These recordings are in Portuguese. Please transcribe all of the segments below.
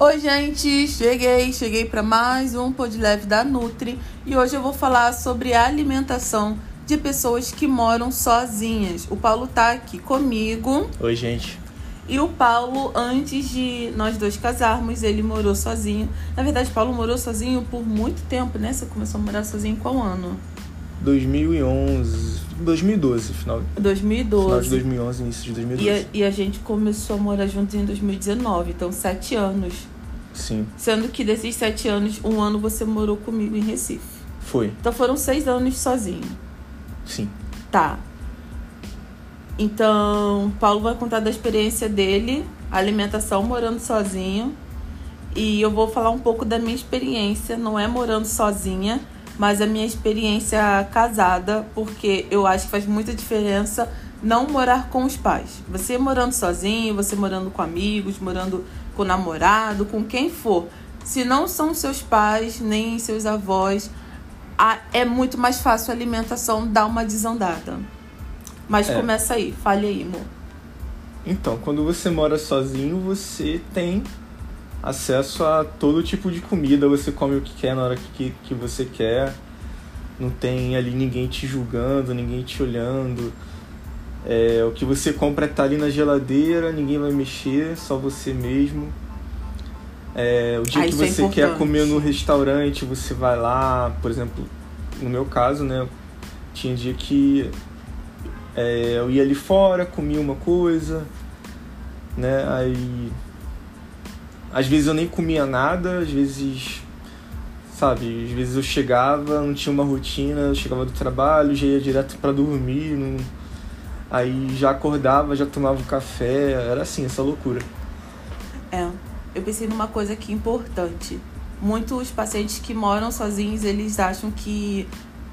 Oi, gente, cheguei, cheguei para mais um Pod Leve da Nutri e hoje eu vou falar sobre a alimentação de pessoas que moram sozinhas. O Paulo tá aqui comigo. Oi, gente. E o Paulo, antes de nós dois casarmos, ele morou sozinho. Na verdade, o Paulo morou sozinho por muito tempo, né? Você começou a morar sozinho em qual ano? 2011, 2012, final, 2012. final de 2011, início de 2012. E a, e a gente começou a morar juntos em 2019, então sete anos. Sim, Sendo que desses sete anos, um ano você morou comigo em Recife. foi, Então foram seis anos sozinho. sim. Tá. Então, Paulo vai contar da experiência dele, alimentação morando sozinho. E eu vou falar um pouco da minha experiência, não é morando sozinha, mas a minha experiência casada, porque eu acho que faz muita diferença não morar com os pais. Você morando sozinho, você morando com amigos, morando com namorado, com quem for. Se não são seus pais, nem seus avós, é muito mais fácil a alimentação dar uma desandada. Mas É. começa aí, fale aí, amor. Então, quando você mora sozinho, você tem acesso a todo tipo de comida, você come o que quer na hora que, que você quer. Não tem ali ninguém te julgando, ninguém te olhando. É, o que você compra tá ali na geladeira, ninguém vai mexer, só você mesmo. É, o dia Ah, que é você quer importante. comer no restaurante, você vai lá, por exemplo, no meu caso, né? Tinha dia que é, eu ia ali fora, comia uma coisa, né? Aí. Às vezes eu nem comia nada, às vezes. Sabe, às vezes eu chegava, não tinha uma rotina, eu chegava do trabalho, já ia direto pra dormir, não... aí já acordava, já tomava um café, era assim, essa loucura. É, eu pensei numa coisa aqui importante. Muitos pacientes que moram sozinhos, eles acham que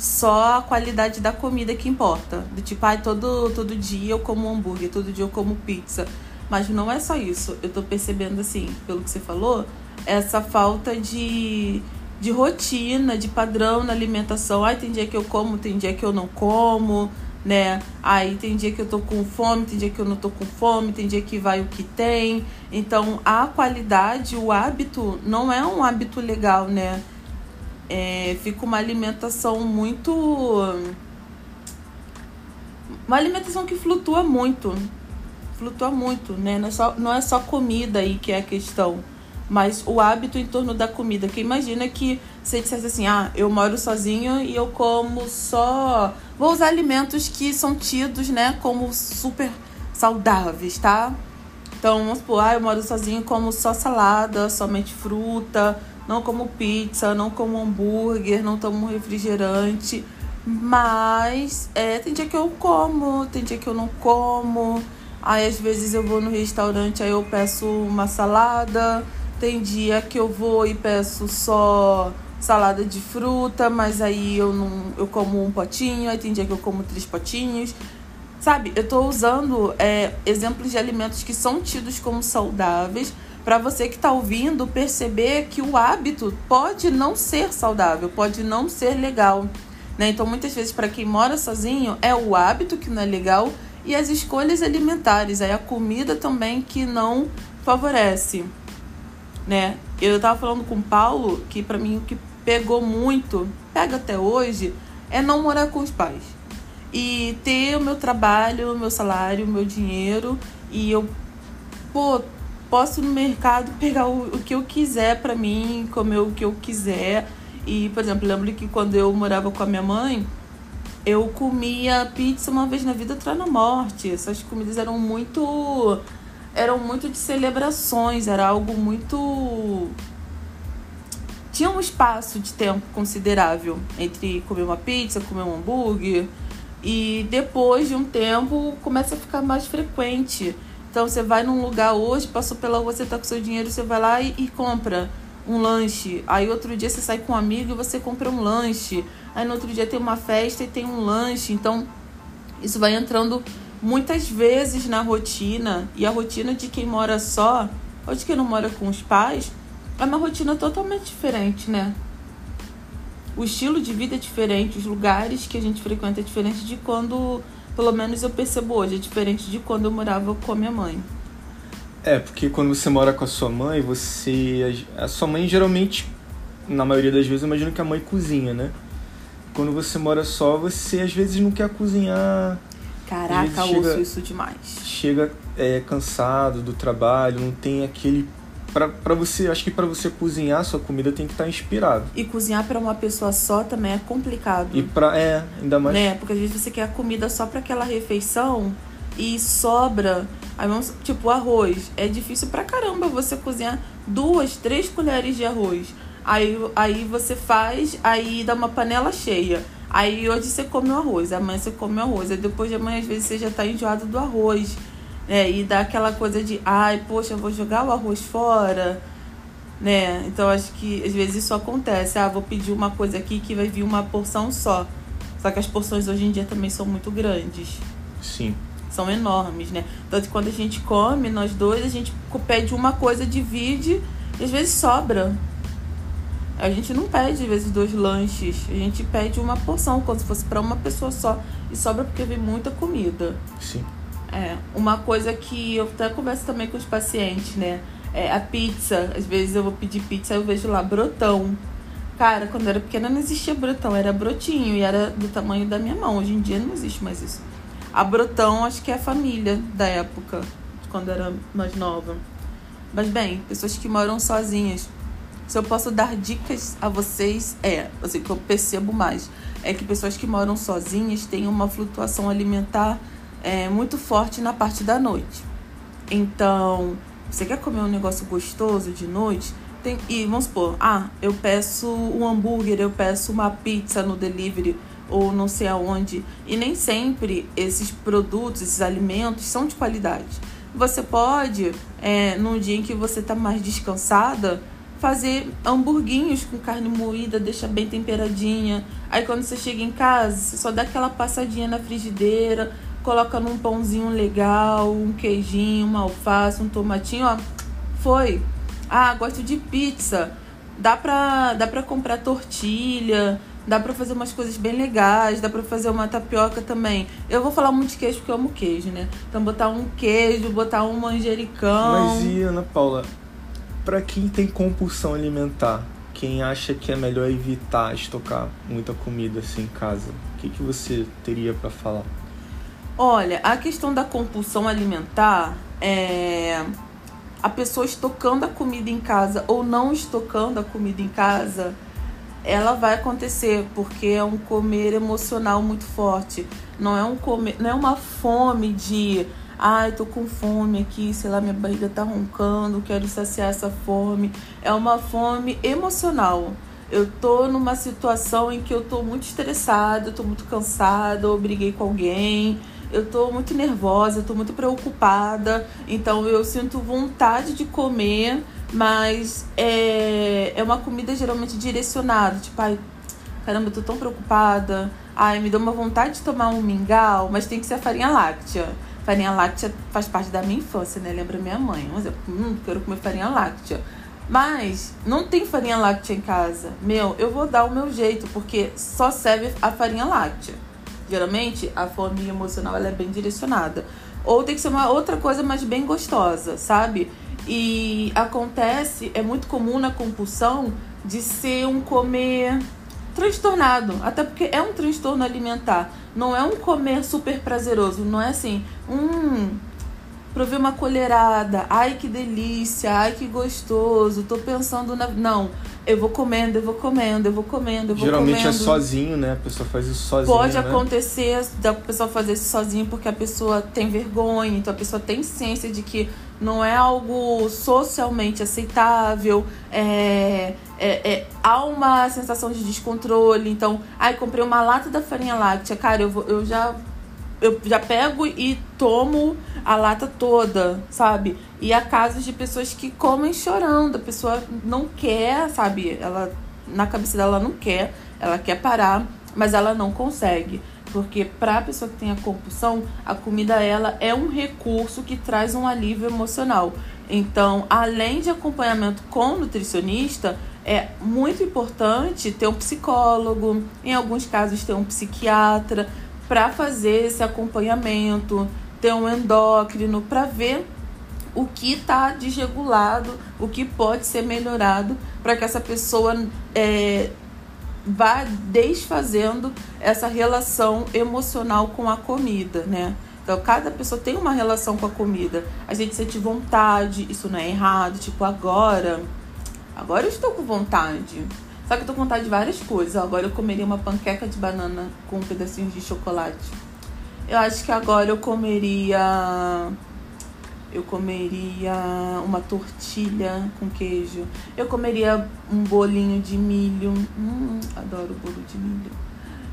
só a qualidade da comida que importa. Do tipo, ai, todo, todo dia eu como hambúrguer, todo dia eu como pizza. Mas não é só isso. Eu tô percebendo, assim, pelo que você falou, essa falta de, de rotina, de padrão na alimentação. Ai, tem dia que eu como, tem dia que eu não como, né? Aí tem dia que eu tô com fome, tem dia que eu não tô com fome, tem dia que vai o que tem. Então, a qualidade, o hábito, não é um hábito legal, né? É, fica uma alimentação muito. Uma alimentação que flutua muito. Flutua muito, né? Não é só, não é só comida aí que é a questão, mas o hábito em torno da comida. Que imagina que você dissesse assim: ah, eu moro sozinho e eu como só. Vou usar alimentos que são tidos, né, como super saudáveis, tá? Então, vamos supor, ah, eu moro sozinho, como só salada, somente fruta, não como pizza, não como hambúrguer, não tomo refrigerante. Mas é, tem dia que eu como, tem dia que eu não como. Aí às vezes eu vou no restaurante, aí eu peço uma salada. Tem dia que eu vou e peço só salada de fruta, mas aí eu não eu como um potinho, aí tem dia que eu como três potinhos. Sabe, eu tô usando é, exemplos de alimentos que são tidos como saudáveis para você que tá ouvindo perceber que o hábito pode não ser saudável, pode não ser legal. Né? Então, muitas vezes, para quem mora sozinho, é o hábito que não é legal e as escolhas alimentares, aí a comida também que não favorece. Né? Eu tava falando com o Paulo que para mim o que pegou muito, pega até hoje, é não morar com os pais e ter o meu trabalho, o meu salário, o meu dinheiro e eu pô, posso ir no mercado pegar o, o que eu quiser pra mim, comer o que eu quiser. E, por exemplo, lembro que quando eu morava com a minha mãe, eu comia pizza uma vez na vida, outra na morte. Essas comidas eram muito eram muito de celebrações, era algo muito tinha um espaço de tempo considerável entre comer uma pizza, comer um hambúrguer. E depois de um tempo começa a ficar mais frequente. Então você vai num lugar hoje, passou pela rua, você tá com seu dinheiro, você vai lá e, e compra um lanche. Aí outro dia você sai com um amigo e você compra um lanche. Aí no outro dia tem uma festa e tem um lanche. Então isso vai entrando muitas vezes na rotina. E a rotina de quem mora só, ou de quem não mora com os pais, é uma rotina totalmente diferente, né? O estilo de vida é diferente, os lugares que a gente frequenta é diferente de quando, pelo menos eu percebo hoje, é diferente de quando eu morava com a minha mãe. É, porque quando você mora com a sua mãe, você. A sua mãe geralmente, na maioria das vezes, eu imagino que a mãe cozinha, né? Quando você mora só, você às vezes não quer cozinhar. Caraca, chega, ouço isso demais. Chega é, cansado do trabalho, não tem aquele para você, acho que para você cozinhar sua comida tem que estar tá inspirado. E cozinhar para uma pessoa só também é complicado. E para é, ainda mais. Né? Porque às vezes você quer a comida só para aquela refeição e sobra. Aí vamos, tipo, arroz. É difícil pra caramba você cozinhar duas, três colheres de arroz. Aí, aí você faz, aí dá uma panela cheia. Aí hoje você come o arroz, amanhã você come o arroz. Aí depois de amanhã, às vezes, você já tá enjoado do arroz. É, e dá aquela coisa de, ai, poxa, vou jogar o arroz fora, né? Então acho que às vezes isso acontece. Ah, vou pedir uma coisa aqui que vai vir uma porção só. Só que as porções hoje em dia também são muito grandes. Sim. São enormes, né? Tanto que quando a gente come, nós dois, a gente pede uma coisa, divide, e às vezes sobra. A gente não pede, às vezes, dois lanches. A gente pede uma porção, como se fosse para uma pessoa só. E sobra porque vem muita comida. Sim. É, uma coisa que eu até converso também com os pacientes, né? É a pizza. Às vezes eu vou pedir pizza e eu vejo lá brotão. Cara, quando eu era pequena não existia brotão, era brotinho e era do tamanho da minha mão. Hoje em dia não existe mais isso. A brotão acho que é a família da época, quando eu era mais nova. Mas bem, pessoas que moram sozinhas. Se eu posso dar dicas a vocês, é, assim, que eu percebo mais, é que pessoas que moram sozinhas têm uma flutuação alimentar é, muito forte na parte da noite. Então, você quer comer um negócio gostoso de noite? Tem, e vamos supor, ah, eu peço um hambúrguer, eu peço uma pizza no delivery ou não sei aonde. E nem sempre esses produtos, esses alimentos são de qualidade. Você pode, é, num dia em que você está mais descansada, fazer hamburguinhos com carne moída, deixa bem temperadinha. Aí quando você chega em casa, você só dá aquela passadinha na frigideira, coloca num pãozinho legal, um queijinho, uma alface, um tomatinho, ó. Foi. Ah, gosto de pizza. Dá pra, dá pra comprar tortilha, dá pra fazer umas coisas bem legais, dá pra fazer uma tapioca também. Eu vou falar muito de queijo porque eu amo queijo, né? Então botar um queijo, botar um manjericão. Mas e, Ana Paula, pra quem tem compulsão alimentar, quem acha que é melhor evitar estocar muita comida assim em casa, o que, que você teria para falar? Olha, a questão da compulsão alimentar é a pessoa estocando a comida em casa ou não estocando a comida em casa, ela vai acontecer porque é um comer emocional muito forte. Não é um comer, não é uma fome de ai, tô com fome aqui, sei lá, minha barriga tá roncando, quero saciar essa fome. É uma fome emocional. Eu tô numa situação em que eu tô muito estressada, tô muito cansada, eu briguei com alguém, eu tô muito nervosa, eu tô muito preocupada, então eu sinto vontade de comer, mas é, é uma comida geralmente direcionada, tipo, ai, caramba, eu tô tão preocupada, ai, me deu uma vontade de tomar um mingau, mas tem que ser a farinha láctea. Farinha láctea faz parte da minha infância, né? Lembra minha mãe. Mas eu, hum, quero comer farinha láctea. Mas não tem farinha láctea em casa. Meu, eu vou dar o meu jeito, porque só serve a farinha láctea. Geralmente, a fome emocional ela é bem direcionada. Ou tem que ser uma outra coisa, mas bem gostosa, sabe? E acontece, é muito comum na compulsão de ser um comer transtornado, até porque é um transtorno alimentar. Não é um comer super prazeroso, não é assim, hum, provei uma colherada, ai que delícia, ai que gostoso, tô pensando na. Não, eu vou comendo, eu vou comendo, eu vou comendo, eu vou Geralmente comendo. é sozinho, né? A pessoa faz isso sozinha. Pode né? acontecer da pessoa fazer isso sozinho porque a pessoa tem vergonha, então a pessoa tem ciência de que não é algo socialmente aceitável, é, é, é, há uma sensação de descontrole. Então, ai, comprei uma lata da farinha láctea, cara, eu, vou, eu já eu já pego e tomo a lata toda, sabe? E há casos de pessoas que comem chorando, a pessoa não quer, sabe? Ela na cabeça dela não quer, ela quer parar, mas ela não consegue. Porque para a pessoa que tem a compulsão, a comida ela é um recurso que traz um alívio emocional. Então, além de acompanhamento com nutricionista, é muito importante ter um psicólogo, em alguns casos ter um psiquiatra, para fazer esse acompanhamento, ter um endócrino para ver o que está desregulado, o que pode ser melhorado para que essa pessoa é, vá desfazendo essa relação emocional com a comida, né? Então, cada pessoa tem uma relação com a comida. A gente sente vontade, isso não é errado. Tipo, agora, agora eu estou com vontade. Só que eu tô com vontade de várias coisas. Agora eu comeria uma panqueca de banana com pedacinhos de chocolate. Eu acho que agora eu comeria eu comeria uma tortilha com queijo. Eu comeria um bolinho de milho. Hum, adoro bolo de milho.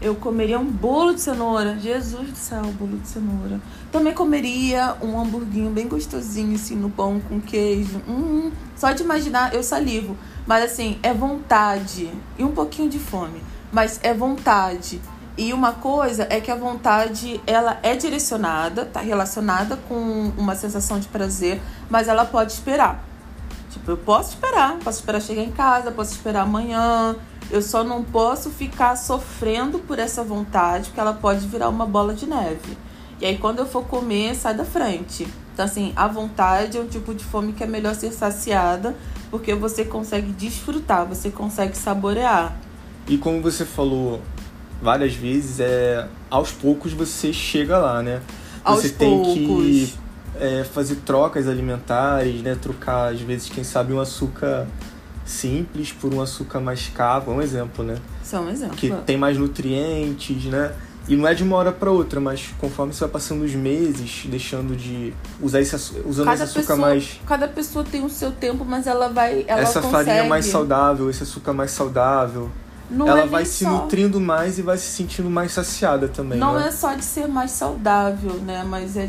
Eu comeria um bolo de cenoura. Jesus do céu, bolo de cenoura. Também comeria um hamburguinho bem gostosinho, assim, no pão com queijo. Hum, só de imaginar, eu salivo. Mas assim, é vontade. E um pouquinho de fome. Mas é vontade. E uma coisa é que a vontade, ela é direcionada, tá relacionada com uma sensação de prazer, mas ela pode esperar. Tipo, eu posso esperar, posso esperar chegar em casa, posso esperar amanhã. Eu só não posso ficar sofrendo por essa vontade, porque ela pode virar uma bola de neve. E aí quando eu for comer, sai da frente. Então assim, a vontade é um tipo de fome que é melhor ser saciada, porque você consegue desfrutar, você consegue saborear. E como você falou várias vezes, é aos poucos você chega lá, né? Aos você tem poucos. que é, fazer trocas alimentares, né? Trocar, às vezes, quem sabe, um açúcar simples por um açúcar mais caro, um exemplo, né? Isso é um exemplo. Que tem mais nutrientes, né? E não é de uma hora para outra, mas conforme você vai passando os meses, deixando de usar esse açúcar, usando esse açúcar pessoa, mais cada pessoa tem o seu tempo, mas ela vai. Ela essa consegue. farinha mais saudável, esse açúcar mais saudável, Não ela é vai se só. nutrindo mais e vai se sentindo mais saciada também, Não né? é só de ser mais saudável, né? Mas é,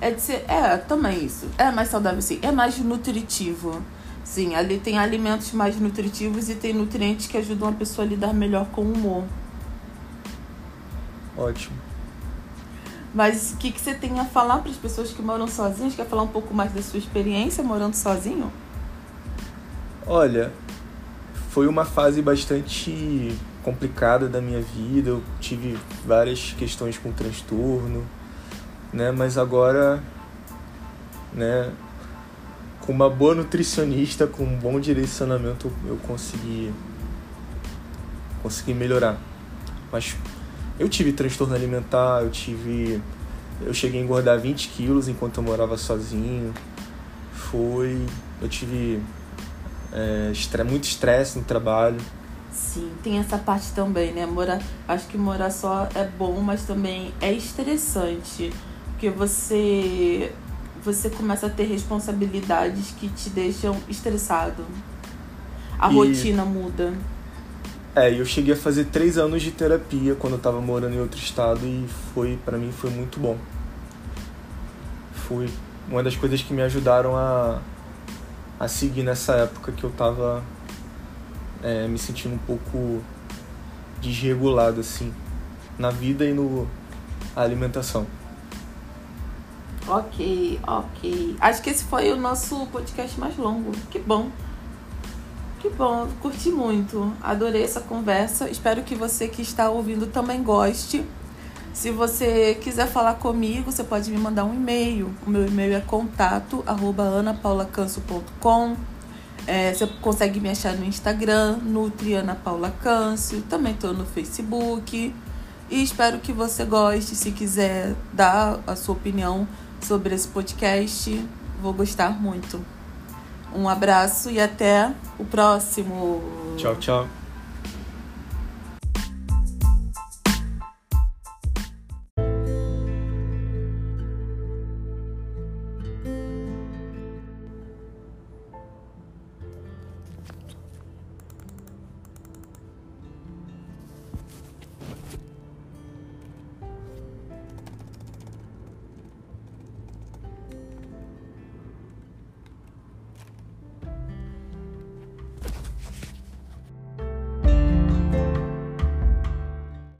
é de ser. É, também isso. É mais saudável, sim. É mais nutritivo. Sim, ali tem alimentos mais nutritivos e tem nutrientes que ajudam a pessoa a lidar melhor com o humor. Ótimo. Mas o que, que você tem a falar para as pessoas que moram sozinhas? Quer falar um pouco mais da sua experiência morando sozinho? Olha, foi uma fase bastante complicada da minha vida. Eu tive várias questões com transtorno, né? Mas agora, né, com uma boa nutricionista, com um bom direcionamento, eu consegui consegui melhorar. Mas eu tive transtorno alimentar, eu tive eu cheguei a engordar 20 quilos enquanto eu morava sozinho. Foi, eu tive é, muito estresse no trabalho. Sim, tem essa parte também, né? Morar, acho que morar só é bom, mas também é estressante. Porque você você começa a ter responsabilidades que te deixam estressado. A E- rotina muda. É, eu cheguei a fazer três anos de terapia quando eu tava morando em outro estado e foi, para mim, foi muito bom. Foi uma das coisas que me ajudaram a, a seguir nessa época que eu tava é, me sentindo um pouco desregulado, assim, na vida e no a alimentação. Ok, ok. Acho que esse foi o nosso podcast mais longo. Que bom. Que bom, curti muito. Adorei essa conversa. Espero que você que está ouvindo também goste. Se você quiser falar comigo, você pode me mandar um e-mail. O meu e-mail é contato arroba anapaulacancio.com. É, você consegue me achar no Instagram, Nutri Ana Paula Câncio. Também estou no Facebook. E espero que você goste. Se quiser dar a sua opinião sobre esse podcast, vou gostar muito. Um abraço e até o próximo. Tchau, tchau.